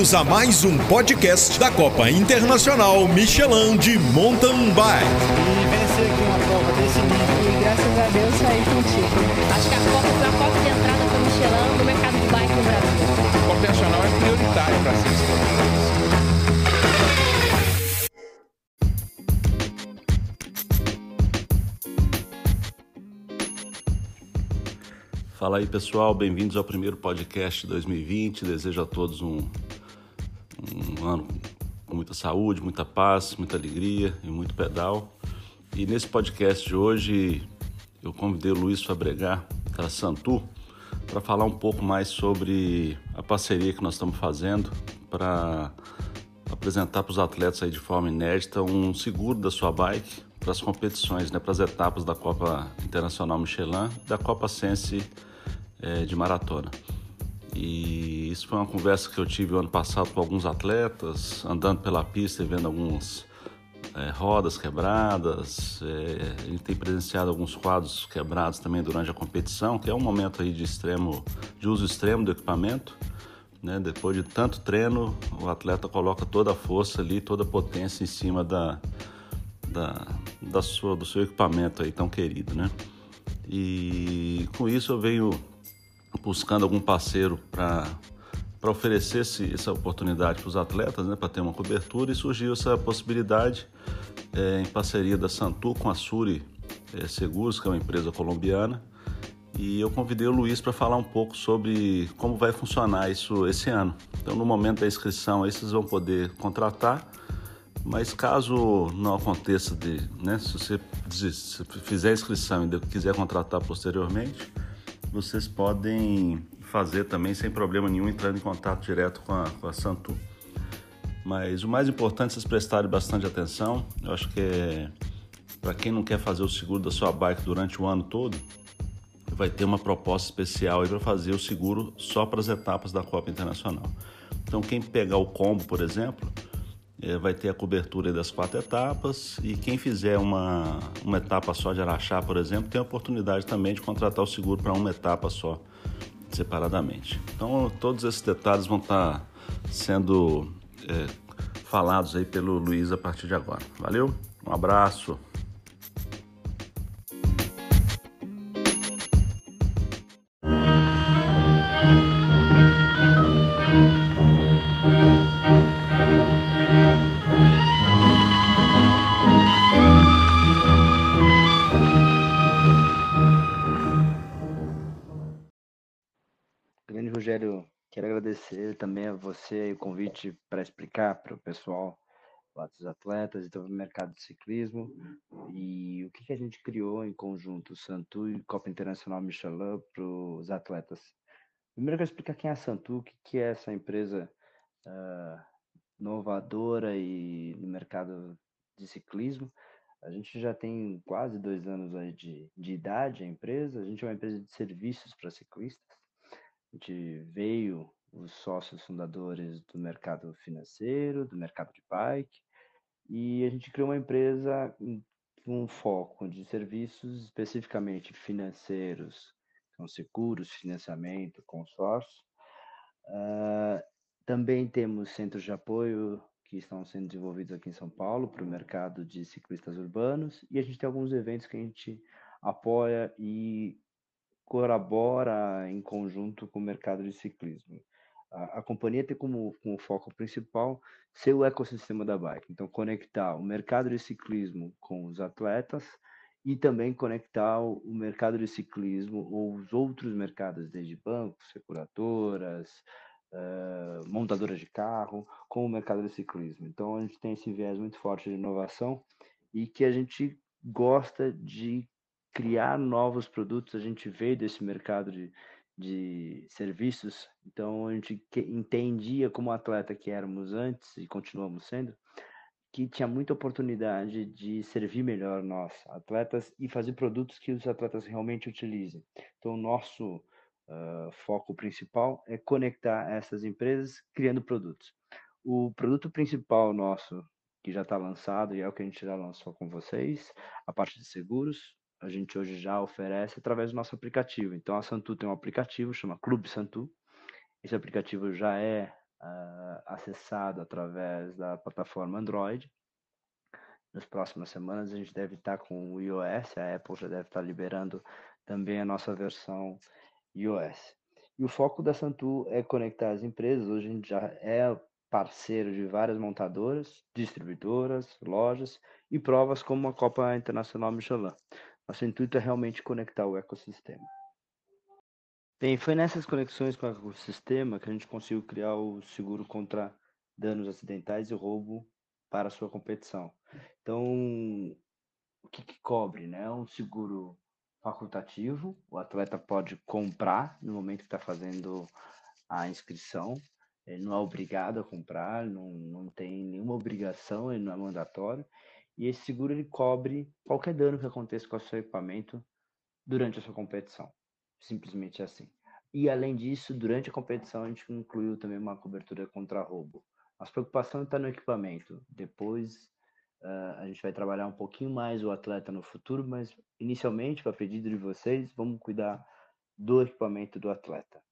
Bem-vindos a mais um podcast da Copa Internacional Michelin de Mountain Bike. E vencer aqui uma prova desse nível. E graças a Deus saí contigo. Acho que a Copa foi a porta de entrada para o Michelin no mercado de bike no Brasil. A Copa Internacional é prioritária para ser Fala aí pessoal, bem-vindos ao primeiro podcast de 2020. Desejo a todos um ano com muita saúde, muita paz, muita alegria e muito pedal. E nesse podcast de hoje eu convidei o Luiz Fabregar da Santu para falar um pouco mais sobre a parceria que nós estamos fazendo para apresentar para os atletas aí de forma inédita um seguro da sua bike para as competições, né, para as etapas da Copa Internacional Michelin, da Copa Sense é, de maratona. E isso foi uma conversa que eu tive ano passado com alguns atletas, andando pela pista e vendo algumas é, rodas quebradas. É, a gente tem presenciado alguns quadros quebrados também durante a competição, que é um momento aí de extremo, de uso extremo do equipamento. Né? Depois de tanto treino, o atleta coloca toda a força ali, toda a potência em cima da, da, da sua, do seu equipamento aí tão querido, né? E com isso eu venho buscando algum parceiro para para oferecer esse, essa oportunidade para os atletas, né, para ter uma cobertura, e surgiu essa possibilidade é, em parceria da Santu com a Suri é, Seguros, que é uma empresa colombiana, e eu convidei o Luiz para falar um pouco sobre como vai funcionar isso esse ano. Então, no momento da inscrição, aí vocês vão poder contratar, mas caso não aconteça de, né, se você fizer a inscrição e quiser contratar posteriormente, vocês podem fazer também sem problema nenhum, entrando em contato direto com a, com a Santu. Mas o mais importante é vocês prestarem bastante atenção. Eu acho que é, para quem não quer fazer o seguro da sua bike durante o ano todo, vai ter uma proposta especial para fazer o seguro só para as etapas da Copa Internacional. Então, quem pegar o combo, por exemplo, vai ter a cobertura das quatro etapas e quem fizer uma, uma etapa só de Araxá, por exemplo, tem a oportunidade também de contratar o seguro para uma etapa só, separadamente. Então, todos esses detalhes vão estar sendo é, falados aí pelo Luiz a partir de agora. Valeu? Um abraço. Rogério, quero agradecer também a você o convite para explicar para o pessoal dos atletas e do mercado de ciclismo e o que, que a gente criou em conjunto, Santu e Copa Internacional Michelin, para os atletas. Primeiro eu quero explicar quem é a Santu, o que, que é essa empresa uh, inovadora e no mercado de ciclismo. A gente já tem quase dois anos aí de, de idade, a empresa. A gente é uma empresa de serviços para ciclistas. Gente veio os sócios fundadores do mercado financeiro, do mercado de bike, e a gente criou uma empresa com um foco de serviços especificamente financeiros, são seguros, financiamento, consórcio. Uh, também temos centros de apoio que estão sendo desenvolvidos aqui em São Paulo para o mercado de ciclistas urbanos, e a gente tem alguns eventos que a gente apoia e colabora em conjunto com o mercado de ciclismo. A, a companhia tem como, como, foco principal ser o ecossistema da bike, então conectar o mercado de ciclismo com os atletas e também conectar o, o mercado de ciclismo ou os outros mercados, desde bancos, seguradoras, uh, montadoras de carro, com o mercado de ciclismo. Então a gente tem esse viés muito forte de inovação e que a gente gosta de criar novos produtos, a gente veio desse mercado de, de serviços, então a gente entendia como atleta que éramos antes e continuamos sendo, que tinha muita oportunidade de servir melhor nós, atletas, e fazer produtos que os atletas realmente utilizem. Então, o nosso uh, foco principal é conectar essas empresas criando produtos. O produto principal nosso, que já está lançado e é o que a gente já lançou com vocês, a parte de seguros, a gente hoje já oferece através do nosso aplicativo. Então a Santu tem um aplicativo chama Clube Santu. Esse aplicativo já é uh, acessado através da plataforma Android. Nas próximas semanas a gente deve estar com o iOS, a Apple já deve estar liberando também a nossa versão iOS. E o foco da Santu é conectar as empresas. Hoje a gente já é parceiro de várias montadoras, distribuidoras, lojas e provas como a Copa Internacional Michelin. Nosso intuito é realmente conectar o ecossistema. Bem, foi nessas conexões com o ecossistema que a gente conseguiu criar o seguro contra danos acidentais e roubo para a sua competição. Então, o que, que cobre? Né? É um seguro facultativo, o atleta pode comprar no momento que está fazendo a inscrição, ele não é obrigado a comprar, não, não tem nenhuma obrigação, ele não é mandatório, e esse seguro ele cobre qualquer dano que aconteça com o seu equipamento durante a sua competição. Simplesmente assim. E além disso, durante a competição a gente incluiu também uma cobertura contra roubo. A preocupação está no equipamento. Depois uh, a gente vai trabalhar um pouquinho mais o atleta no futuro, mas inicialmente, para pedido de vocês, vamos cuidar do equipamento do atleta.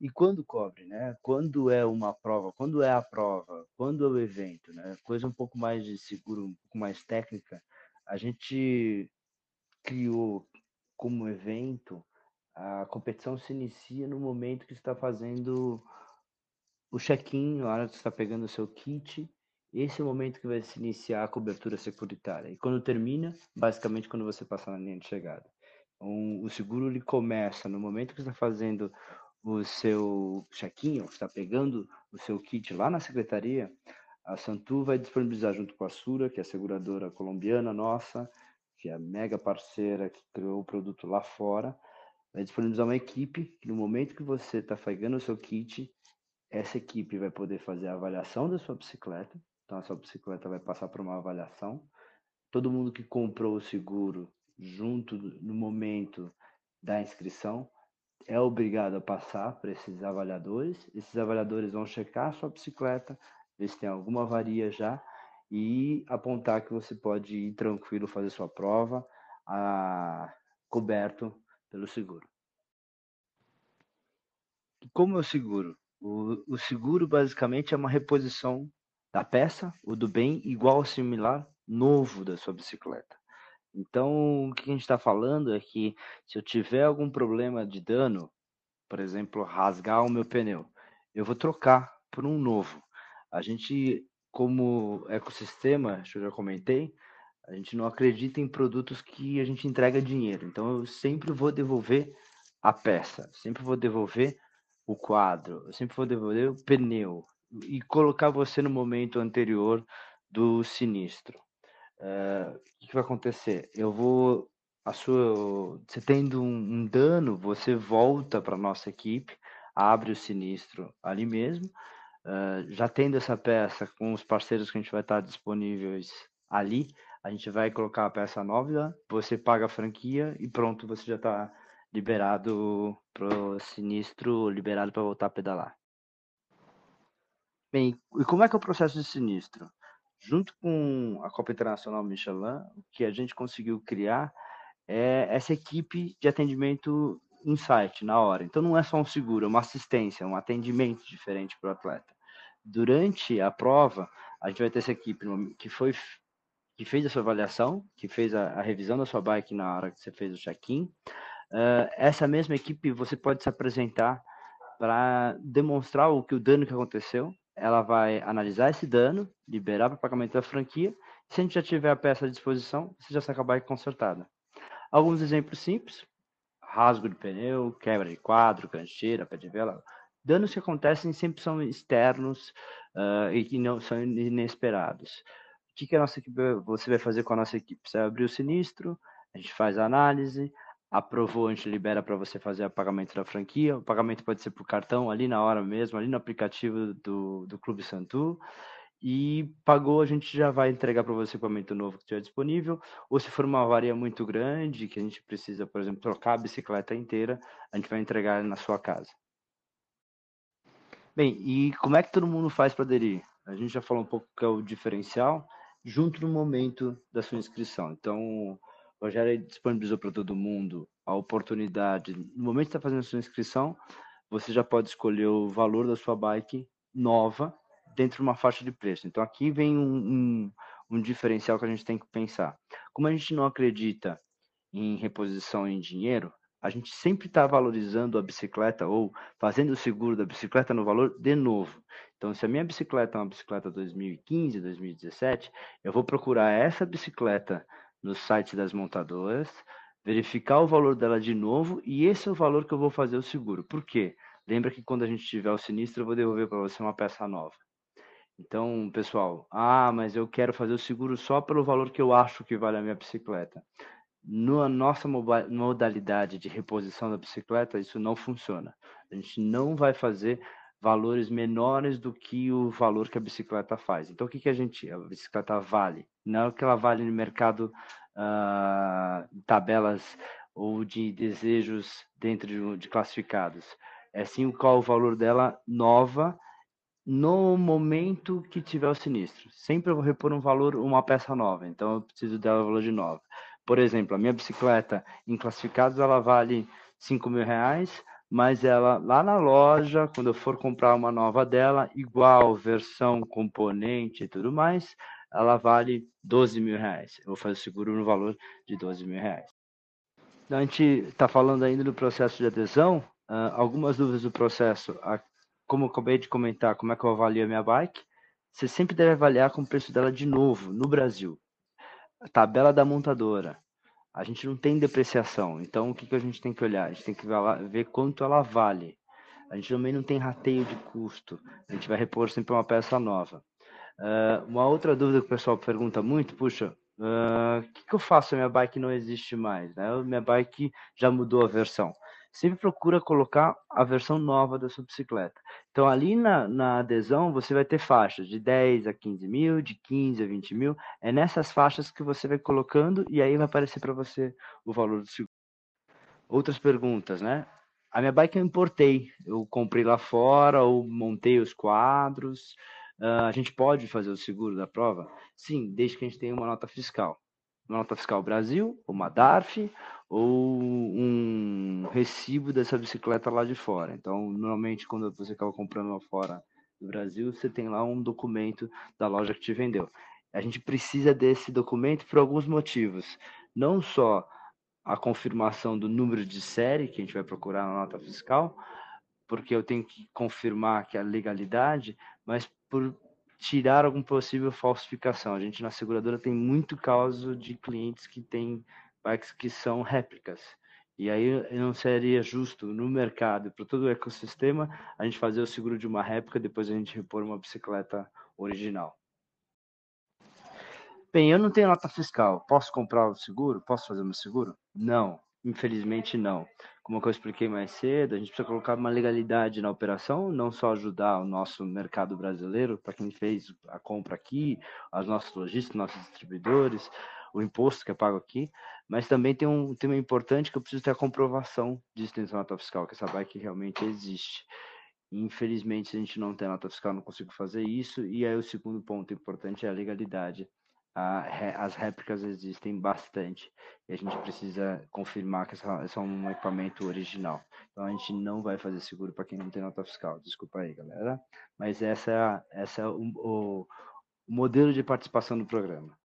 E quando cobre, né? Quando é uma prova, quando é a prova, quando é o evento, né? Coisa um pouco mais de seguro, um pouco mais técnica, a gente criou como evento, a competição se inicia no momento que está fazendo o check-in, na hora que está pegando o seu kit, esse é o momento que vai se iniciar a cobertura securitária. E quando termina, basicamente quando você passar na linha de chegada. Então, o seguro ele começa no momento que está fazendo o seu check-in, está pegando o seu kit lá na secretaria, a Santu vai disponibilizar junto com a Sura, que é a seguradora colombiana nossa, que é a mega parceira que criou o produto lá fora, vai disponibilizar uma equipe que no momento que você está pegando o seu kit, essa equipe vai poder fazer a avaliação da sua bicicleta, então a sua bicicleta vai passar por uma avaliação. Todo mundo que comprou o seguro junto no momento da inscrição é obrigado a passar para esses avaliadores. Esses avaliadores vão checar a sua bicicleta, ver se tem alguma avaria já e apontar que você pode ir tranquilo fazer sua prova, a, coberto pelo seguro. Como é o seguro? O, o seguro basicamente é uma reposição da peça ou do bem igual ou similar novo da sua bicicleta. Então, o que a gente está falando é que se eu tiver algum problema de dano, por exemplo, rasgar o meu pneu, eu vou trocar por um novo. A gente, como ecossistema, eu já comentei, a gente não acredita em produtos que a gente entrega dinheiro. Então, eu sempre vou devolver a peça, sempre vou devolver o quadro, eu sempre vou devolver o pneu e colocar você no momento anterior do sinistro. O que, que vai acontecer? Eu vou a sua, você tendo um, um dano, você volta para nossa equipe, abre o sinistro ali mesmo. Uh, já tendo essa peça com os parceiros que a gente vai estar disponíveis ali, a gente vai colocar a peça nova, você paga a franquia e pronto, você já está liberado pro sinistro, liberado para voltar a pedalar. Bem, e como é que é o processo de sinistro? Junto com a Copa Internacional Michelin, o que a gente conseguiu criar é essa equipe de atendimento insight na hora. Então não é só um seguro, é uma assistência, um atendimento diferente para o atleta. Durante a prova, a gente vai ter essa equipe que foi que fez a sua avaliação, que fez a, a revisão da sua bike na hora que você fez o check-in. Uh, essa mesma equipe você pode se apresentar para demonstrar o que o dano que aconteceu ela vai analisar esse dano, liberar para pagamento da franquia. Se a gente já tiver a peça à disposição, você já sai com a bike consertada. Alguns exemplos simples: rasgo de pneu, quebra de quadro, cancheira, pé de vela. Danos que acontecem sempre são externos uh, e que não são inesperados. O que, que a nossa equipe, você vai fazer com a nossa equipe? Você vai abrir o sinistro, a gente faz a análise, aprovou, a gente libera para você fazer o pagamento da franquia. O pagamento pode ser por cartão, ali na hora mesmo, ali no aplicativo do, do Clube Santu. E pagou, a gente já vai entregar para você o equipamento novo que estiver disponível. Ou se for uma avaria muito grande, que a gente precisa, por exemplo, trocar a bicicleta inteira, a gente vai entregar na sua casa. Bem, e como é que todo mundo faz para aderir? A gente já falou um pouco que é o diferencial, junto no momento da sua inscrição. Então, o Rogério disponibilizou para todo mundo a oportunidade, no momento que está fazendo a sua inscrição, você já pode escolher o valor da sua bike nova dentro de uma faixa de preço. Então aqui vem um, um, um diferencial que a gente tem que pensar. Como a gente não acredita em reposição em dinheiro, a gente sempre está valorizando a bicicleta ou fazendo o seguro da bicicleta no valor de novo. Então, se a minha bicicleta é uma bicicleta 2015, 2017, eu vou procurar essa bicicleta no site das montadoras, verificar o valor dela de novo e esse é o valor que eu vou fazer o seguro. Por quê? Lembra que quando a gente tiver o sinistro, eu vou devolver para você uma peça nova. Então, pessoal, ah, mas eu quero fazer o seguro só pelo valor que eu acho que vale a minha bicicleta. Na nossa modalidade de reposição da bicicleta, isso não funciona. A gente não vai fazer valores menores do que o valor que a bicicleta faz. Então, o que, que a gente, a bicicleta vale? Não é o que ela vale no mercado, uh, tabelas ou de desejos dentro de, de classificados. É sim qual o valor dela nova no momento que tiver o sinistro. Sempre eu vou repor um valor, uma peça nova, então eu preciso dela valor de nova. Por exemplo, a minha bicicleta em classificados ela vale 5 mil reais, mas ela lá na loja, quando eu for comprar uma nova dela, igual versão, componente e tudo mais, ela vale 12 mil reais. Eu vou fazer seguro no valor de 12 mil reais. Então, a gente está falando ainda do processo de adesão. Uh, algumas dúvidas do processo como eu acabei de comentar, como é que eu avalio a minha bike, você sempre deve avaliar com o preço dela de novo, no Brasil. A tabela da montadora. A gente não tem depreciação, então o que, que a gente tem que olhar? A gente tem que ver quanto ela vale. A gente também não tem rateio de custo. A gente vai repor sempre uma peça nova. Uh, uma outra dúvida que o pessoal pergunta muito, puxa, o uh, que, que eu faço? A minha bike não existe mais, né? Minha bike já mudou a versão sempre procura colocar a versão nova da sua bicicleta. Então, ali na, na adesão, você vai ter faixas de 10 a 15 mil, de 15 a 20 mil. É nessas faixas que você vai colocando e aí vai aparecer para você o valor do seguro. Outras perguntas, né? A minha bike eu importei. Eu comprei lá fora ou montei os quadros. Uh, a gente pode fazer o seguro da prova? Sim, desde que a gente tenha uma nota fiscal. Uma nota fiscal Brasil, uma DARF ou um recibo dessa bicicleta lá de fora. Então, normalmente, quando você acaba comprando lá fora do Brasil, você tem lá um documento da loja que te vendeu. A gente precisa desse documento por alguns motivos. Não só a confirmação do número de série que a gente vai procurar na nota fiscal, porque eu tenho que confirmar que é a legalidade, mas por tirar algum possível falsificação. A gente na seguradora tem muito caso de clientes que têm bikes que são réplicas. E aí não seria justo no mercado, para todo o ecossistema, a gente fazer o seguro de uma réplica, depois a gente repor uma bicicleta original. Bem, eu não tenho nota fiscal. Posso comprar o seguro? Posso fazer meu seguro? Não, infelizmente não. Como eu expliquei mais cedo, a gente precisa colocar uma legalidade na operação, não só ajudar o nosso mercado brasileiro, para quem fez a compra aqui, os nossos lojistas, nossos distribuidores, o imposto que é pago aqui, mas também tem um tema importante que eu preciso ter a comprovação de extensão nota fiscal, que essa bike realmente existe. Infelizmente, se a gente não tem nota fiscal, não consigo fazer isso. E aí o segundo ponto importante é a legalidade. as réplicas existem bastante e a gente precisa confirmar que essa, essa é um equipamento original. Então a gente não vai fazer seguro para quem não tem nota fiscal. Desculpa aí, galera. Mas essa é, essa é o, o modelo de participação do programa.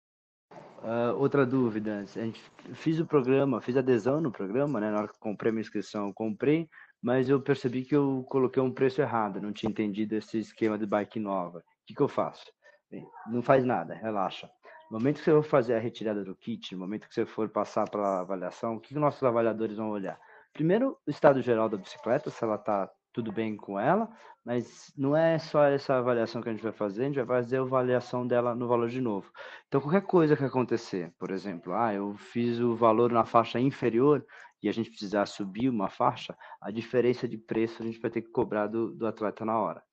Uh, outra dúvida, a gente fiz o programa, fiz adesão no programa, né? Na hora que comprei minha inscrição, comprei, mas eu percebi que eu coloquei um preço errado, não tinha entendido esse esquema de bike nova. O que, que eu faço? Bem, não faz nada, relaxa. No momento que você for fazer a retirada do kit, no momento que você for passar para a avaliação, o que, que nossos avaliadores vão olhar? Primeiro, o estado geral da bicicleta, se ela está tudo bem com ela, mas não é só essa avaliação que a gente vai fazer, a gente vai fazer a avaliação dela no valor de novo. Então, qualquer coisa que acontecer, por exemplo, ah, eu fiz o valor na faixa inferior e a gente precisar subir uma faixa, a diferença de preço a gente vai ter que cobrar do, do atleta na hora.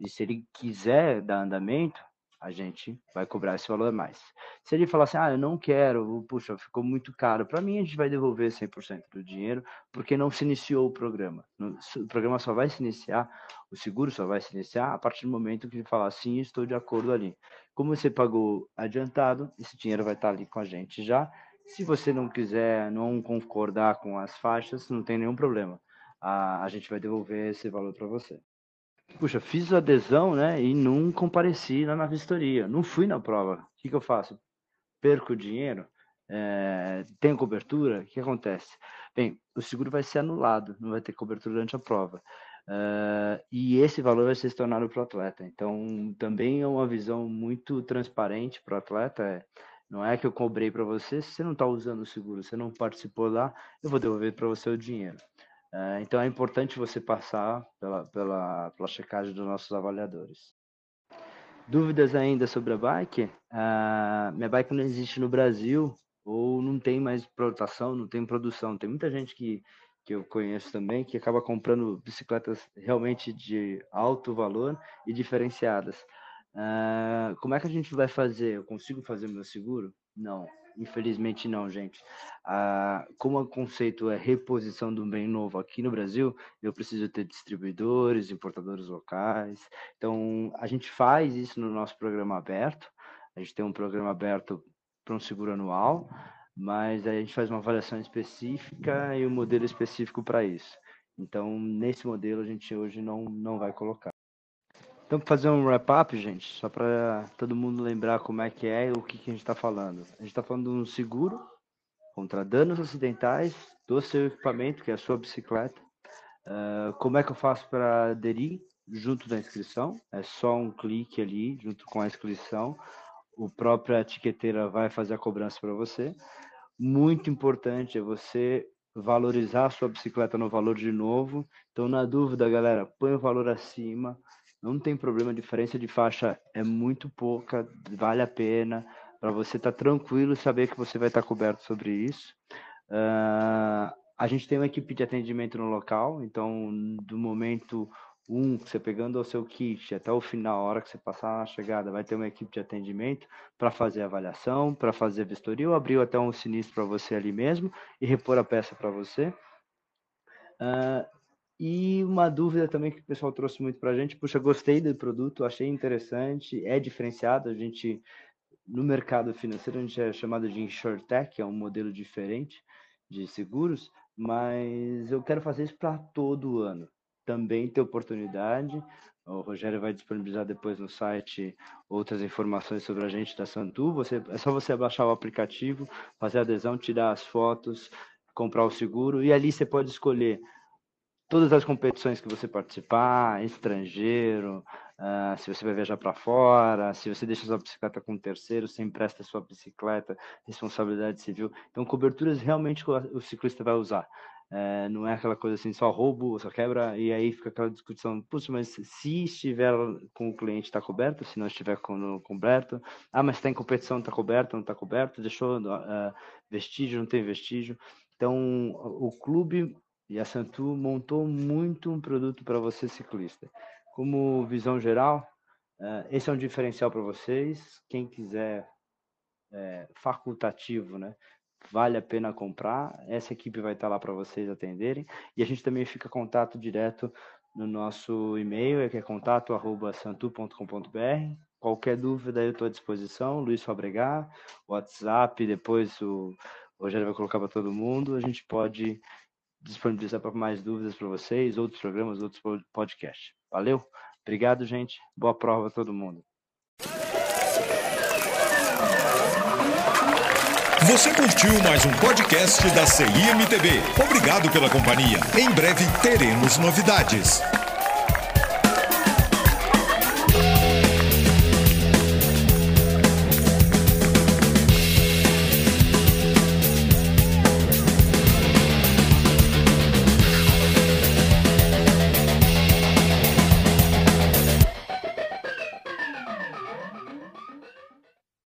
E se ele quiser dar andamento, a gente vai cobrar esse valor a mais. Se ele falar assim, ah, eu não quero, puxa, ficou muito caro, para mim a gente vai devolver 100% do dinheiro, porque não se iniciou o programa. O programa só vai se iniciar, o seguro só vai se iniciar a partir do momento que ele falar assim, estou de acordo ali. Como você pagou adiantado, esse dinheiro vai estar ali com a gente já. Se você não quiser, não concordar com as faixas, não tem nenhum problema. a, a gente vai devolver esse valor para você. Puxa, fiz adesão, né? E não compareci lá na vistoria. Não fui na prova. O que, que eu faço? Perco dinheiro? É, tenho cobertura? O que acontece? Bem, o seguro vai ser anulado, não vai ter cobertura durante a prova. Uh, e esse valor vai ser estornado para o atleta. Então, também é uma visão muito transparente para o atleta. É, não é que eu cobrei para você, se você não está usando o seguro, você não participou lá, eu vou devolver para você o dinheiro. Uh, então, é importante você passar pela, pela, pela checagem dos nossos avaliadores. Dúvidas ainda sobre a bike? Uh, minha bike não existe no Brasil ou não tem mais protação, não tem produção. Tem muita gente que que eu conheço também, que acaba comprando bicicletas realmente de alto valor e diferenciadas. Uh, como é que a gente vai fazer? Eu consigo fazer meu seguro? Não, infelizmente não, gente. Uh, como o conceito é reposição do bem novo aqui no Brasil, eu preciso ter distribuidores, importadores locais. Então, a gente faz isso no nosso programa aberto. A gente tem um programa aberto para um seguro anual mas a gente faz uma avaliação específica e um modelo específico para isso. Então, nesse modelo, a gente hoje não, não vai colocar. Então, para fazer um wrap-up, gente, só para todo mundo lembrar como é que é o que, que a gente está falando. A gente está falando de um seguro contra danos acidentais do seu equipamento, que é a sua bicicleta. Uh, como é que eu faço para aderir junto da inscrição? É só um clique ali, junto com a inscrição. O próprio etiqueteira vai fazer a cobrança para você muito importante é você valorizar a sua bicicleta no valor de novo. Então, na dúvida, galera, põe o valor acima. Não tem problema, a diferença de faixa é muito pouca, vale a pena para você estar tá tranquilo saber que você vai estar tá coberto sobre isso. Uh, a gente tem uma equipe de atendimento no local, então do momento um, você pegando o seu kit até o final, a hora que você passar na chegada, vai ter uma equipe de atendimento para fazer avaliação, para fazer vistoria, ou abriu até um sinistro para você ali mesmo e repor a peça para você. Uh, e uma dúvida também que o pessoal trouxe muito para a gente, puxa, gostei do produto, achei interessante, é diferenciado, a gente, no mercado financeiro, a gente é chamado de InsurTech, é um modelo diferente de seguros, mas eu quero fazer isso para todo ano também ter oportunidade. O Rogério vai disponibilizar depois no site outras informações sobre a gente da Santu. Você, é só você baixar o aplicativo, fazer a adesão, tirar as fotos, comprar o seguro e ali você pode escolher todas as competições que você participar, estrangeiro, uh, se você vai viajar para fora, se você deixa sua bicicleta com um terceiro, você empresta sua bicicleta, responsabilidade civil. Então, coberturas realmente o ciclista vai usar. É, não é aquela coisa assim, só roubo, só quebra, e aí fica aquela discussão, putz, mas se estiver com o cliente está coberto, se não estiver com, coberto, ah, mas está em competição, está coberto, não está coberto, deixou uh, vestígio, não tem vestígio. Então, o clube e a Santu montou muito um produto para você ciclista. Como visão geral, uh, esse é um diferencial para vocês. Quem quiser é, facultativo, né? vale a pena comprar. Essa equipe vai estar lá para vocês atenderem. E a gente também fica contato direto no nosso e-mail, que é contato@santu.com.br. Qualquer dúvida eu estou à disposição. Luiz Fabregar, WhatsApp, depois o Rogério vai colocar para todo mundo. A gente pode disponibilizar para mais dúvidas para vocês, outros programas, outros podcasts. Valeu? Obrigado, gente. Boa prova a todo mundo. Você curtiu mais um podcast da CIMTB. Obrigado pela companhia. Em breve teremos novidades.